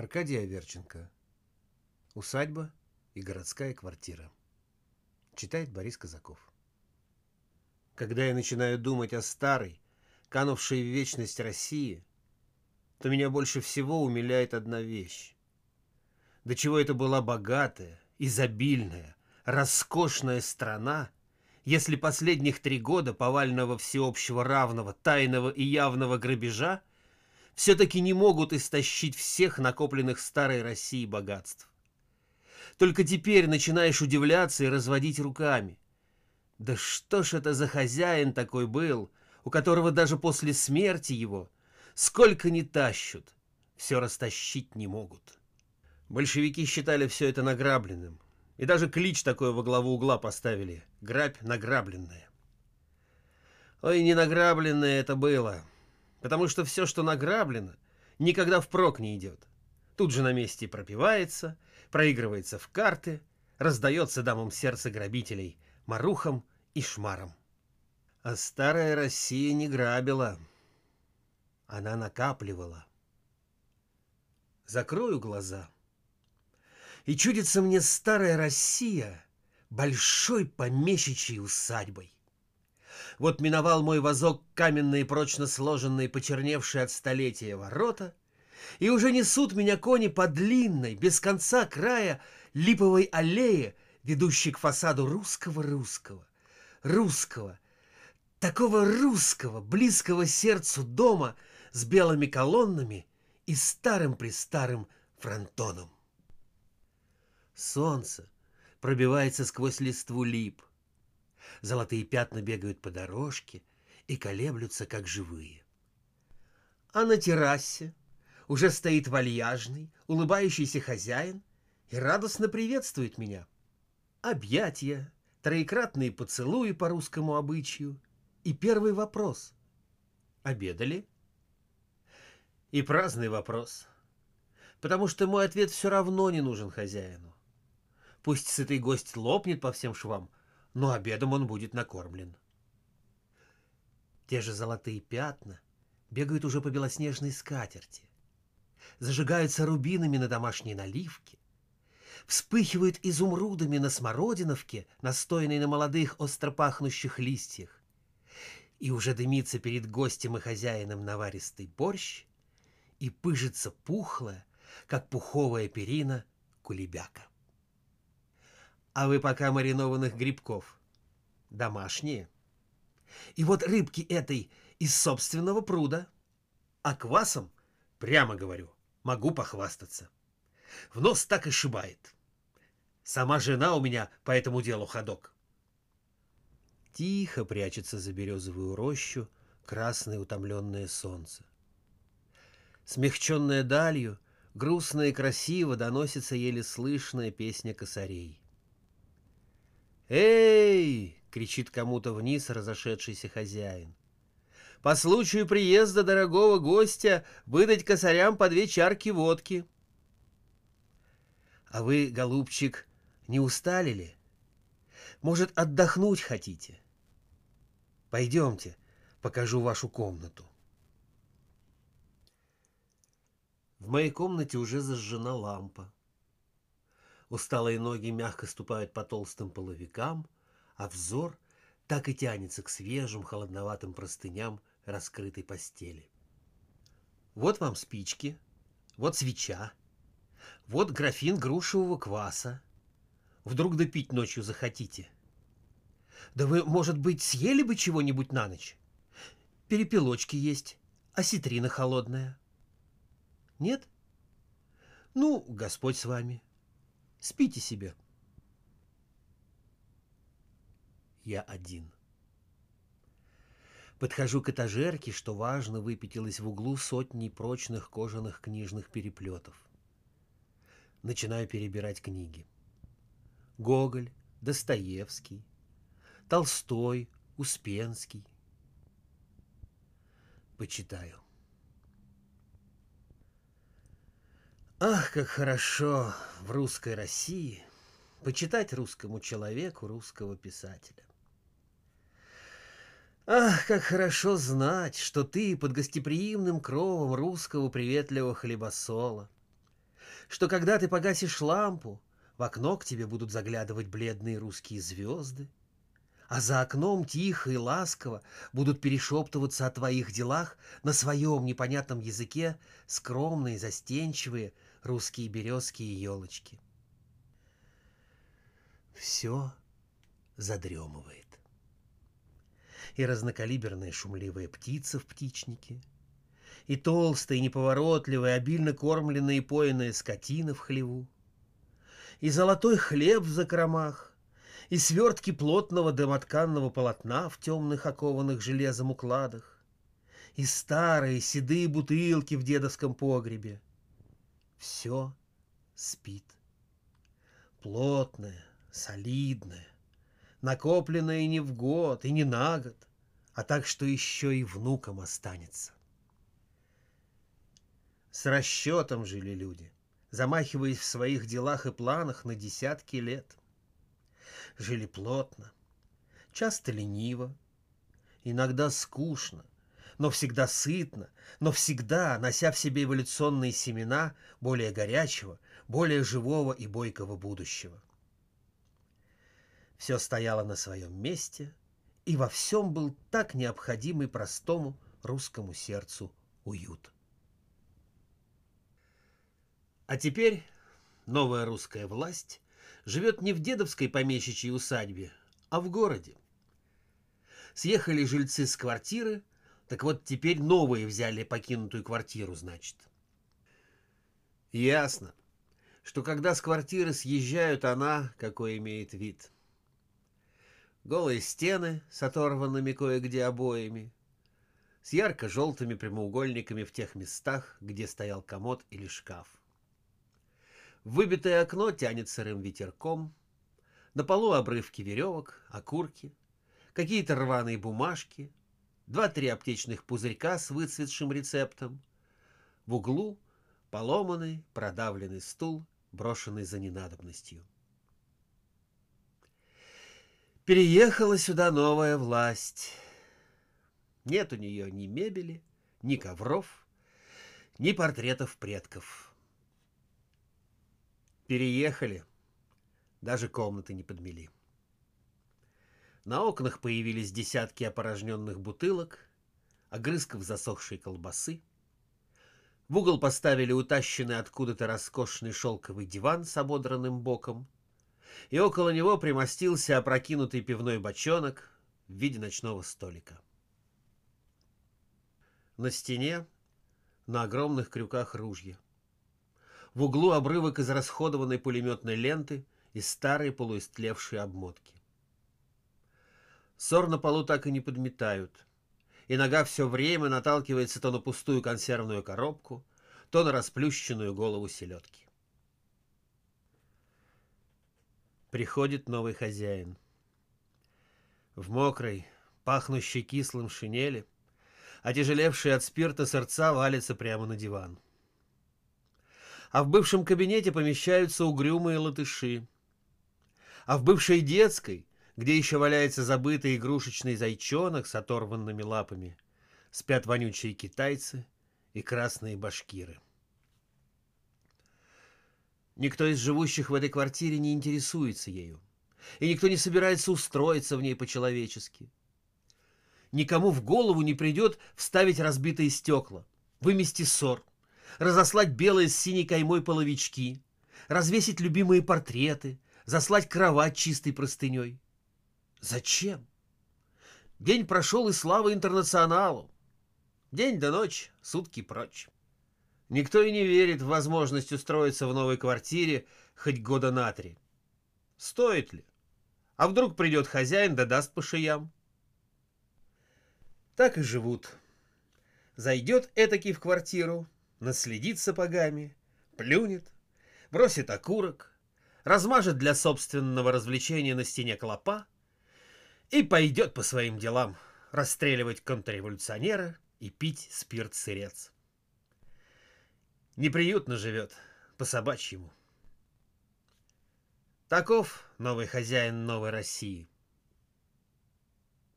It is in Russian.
Аркадий Аверченко. Усадьба и городская квартира. Читает Борис Казаков. Когда я начинаю думать о старой, канувшей в вечность России, то меня больше всего умиляет одна вещь. До чего это была богатая, изобильная, роскошная страна, если последних три года повального всеобщего равного, тайного и явного грабежа все-таки не могут истощить всех накопленных старой России богатств. Только теперь начинаешь удивляться и разводить руками. Да что ж это за хозяин такой был, у которого даже после смерти его сколько не тащут, все растащить не могут. Большевики считали все это награбленным, и даже клич такой во главу угла поставили — «Грабь награбленная». Ой, не награбленное это было, потому что все, что награблено, никогда впрок не идет. Тут же на месте пропивается, проигрывается в карты, раздается дамам сердца грабителей, марухам и шмарам. А старая Россия не грабила, она накапливала. Закрою глаза, и чудится мне старая Россия большой помещичьей усадьбой. Вот миновал мой вазок каменные прочно сложенные, почерневшие от столетия ворота, и уже несут меня кони по длинной, без конца края, липовой аллее, ведущей к фасаду русского-русского, русского, такого русского, близкого сердцу дома с белыми колоннами и старым-престарым фронтоном. Солнце пробивается сквозь листву лип. Золотые пятна бегают по дорожке и колеблются, как живые. А на террасе уже стоит вальяжный, улыбающийся хозяин и радостно приветствует меня. Объятия, троекратные поцелуи по русскому обычаю и первый вопрос. Обедали? И праздный вопрос. Потому что мой ответ все равно не нужен хозяину. Пусть сытый гость лопнет по всем швам, но обедом он будет накормлен. Те же золотые пятна бегают уже по белоснежной скатерти, зажигаются рубинами на домашней наливке, вспыхивают изумрудами на смородиновке, настойной на молодых остро пахнущих листьях, и уже дымится перед гостем и хозяином наваристый борщ, и пыжится пухлая, как пуховая перина, кулебяка. А вы пока маринованных грибков. Домашние. И вот рыбки этой из собственного пруда. А квасом, прямо говорю, могу похвастаться. В нос так и шибает. Сама жена у меня по этому делу ходок. Тихо прячется за березовую рощу красное утомленное солнце. Смягченная далью, грустно и красиво доносится еле слышная песня косарей. «Эй!» — кричит кому-то вниз разошедшийся хозяин. «По случаю приезда дорогого гостя выдать косарям по две чарки водки». «А вы, голубчик, не устали ли? Может, отдохнуть хотите? Пойдемте, покажу вашу комнату». В моей комнате уже зажжена лампа. Усталые ноги мягко ступают по толстым половикам, а взор так и тянется к свежим холодноватым простыням раскрытой постели. Вот вам спички, вот свеча, вот графин грушевого кваса. Вдруг допить ночью захотите. Да вы, может быть, съели бы чего-нибудь на ночь? Перепелочки есть, осетрина холодная. Нет? Ну, Господь с вами. — Спите себе. Я один. Подхожу к этажерке, что важно, выпятилась в углу сотни прочных кожаных книжных переплетов. Начинаю перебирать книги. Гоголь, Достоевский, Толстой, Успенский. Почитаю. Ах, как хорошо в русской России почитать русскому человеку русского писателя. Ах, как хорошо знать, что ты под гостеприимным кровом русского приветливого хлебосола, что когда ты погасишь лампу, в окно к тебе будут заглядывать бледные русские звезды, а за окном тихо и ласково будут перешептываться о твоих делах на своем непонятном языке скромные, застенчивые русские березки и елочки. Все задремывает. И разнокалиберная шумливая птица в птичнике, и толстая, неповоротливая, обильно кормленная и поенная скотина в хлеву, и золотой хлеб в закромах, и свертки плотного домотканного полотна в темных окованных железом укладах, и старые седые бутылки в дедовском погребе. Все спит. Плотное, солидное, накопленное не в год и не на год, а так, что еще и внукам останется. С расчетом жили люди, замахиваясь в своих делах и планах на десятки лет жили плотно, часто лениво, иногда скучно, но всегда сытно, но всегда нося в себе эволюционные семена более горячего, более живого и бойкого будущего. Все стояло на своем месте, и во всем был так необходимый простому русскому сердцу уют. А теперь новая русская власть живет не в дедовской помещичьей усадьбе, а в городе. Съехали жильцы с квартиры, так вот теперь новые взяли покинутую квартиру, значит. Ясно, что когда с квартиры съезжают, она какой имеет вид. Голые стены с оторванными кое-где обоями, с ярко-желтыми прямоугольниками в тех местах, где стоял комод или шкаф. Выбитое окно тянет сырым ветерком. На полу обрывки веревок, окурки, какие-то рваные бумажки, два-три аптечных пузырька с выцветшим рецептом. В углу поломанный, продавленный стул, брошенный за ненадобностью. Переехала сюда новая власть. Нет у нее ни мебели, ни ковров, ни портретов предков. Переехали. Даже комнаты не подмели. На окнах появились десятки опорожненных бутылок, огрызков засохшей колбасы. В угол поставили утащенный откуда-то роскошный шелковый диван с ободранным боком, и около него примостился опрокинутый пивной бочонок в виде ночного столика. На стене на огромных крюках ружья — в углу обрывок из расходованной пулеметной ленты и старые полуистлевшие обмотки. Ссор на полу так и не подметают, и нога все время наталкивается то на пустую консервную коробку, то на расплющенную голову селедки. Приходит новый хозяин. В мокрой, пахнущей кислым шинели, отяжелевшие от спирта сердца валится прямо на диван. — а в бывшем кабинете помещаются угрюмые латыши. А в бывшей детской, где еще валяется забытый игрушечный зайчонок с оторванными лапами, спят вонючие китайцы и красные башкиры. Никто из живущих в этой квартире не интересуется ею, и никто не собирается устроиться в ней по-человечески. Никому в голову не придет вставить разбитые стекла, вымести ссор, разослать белые с синей каймой половички, развесить любимые портреты, заслать кровать чистой простыней. Зачем? День прошел и слава интернационалу. День до ночь, сутки прочь. Никто и не верит в возможность устроиться в новой квартире хоть года на три. Стоит ли? А вдруг придет хозяин да даст по шиям? Так и живут. Зайдет этакий в квартиру, наследит сапогами, плюнет, бросит окурок, размажет для собственного развлечения на стене клопа и пойдет по своим делам расстреливать контрреволюционера и пить спирт-сырец. Неприютно живет, по-собачьему. Таков новый хозяин новой России.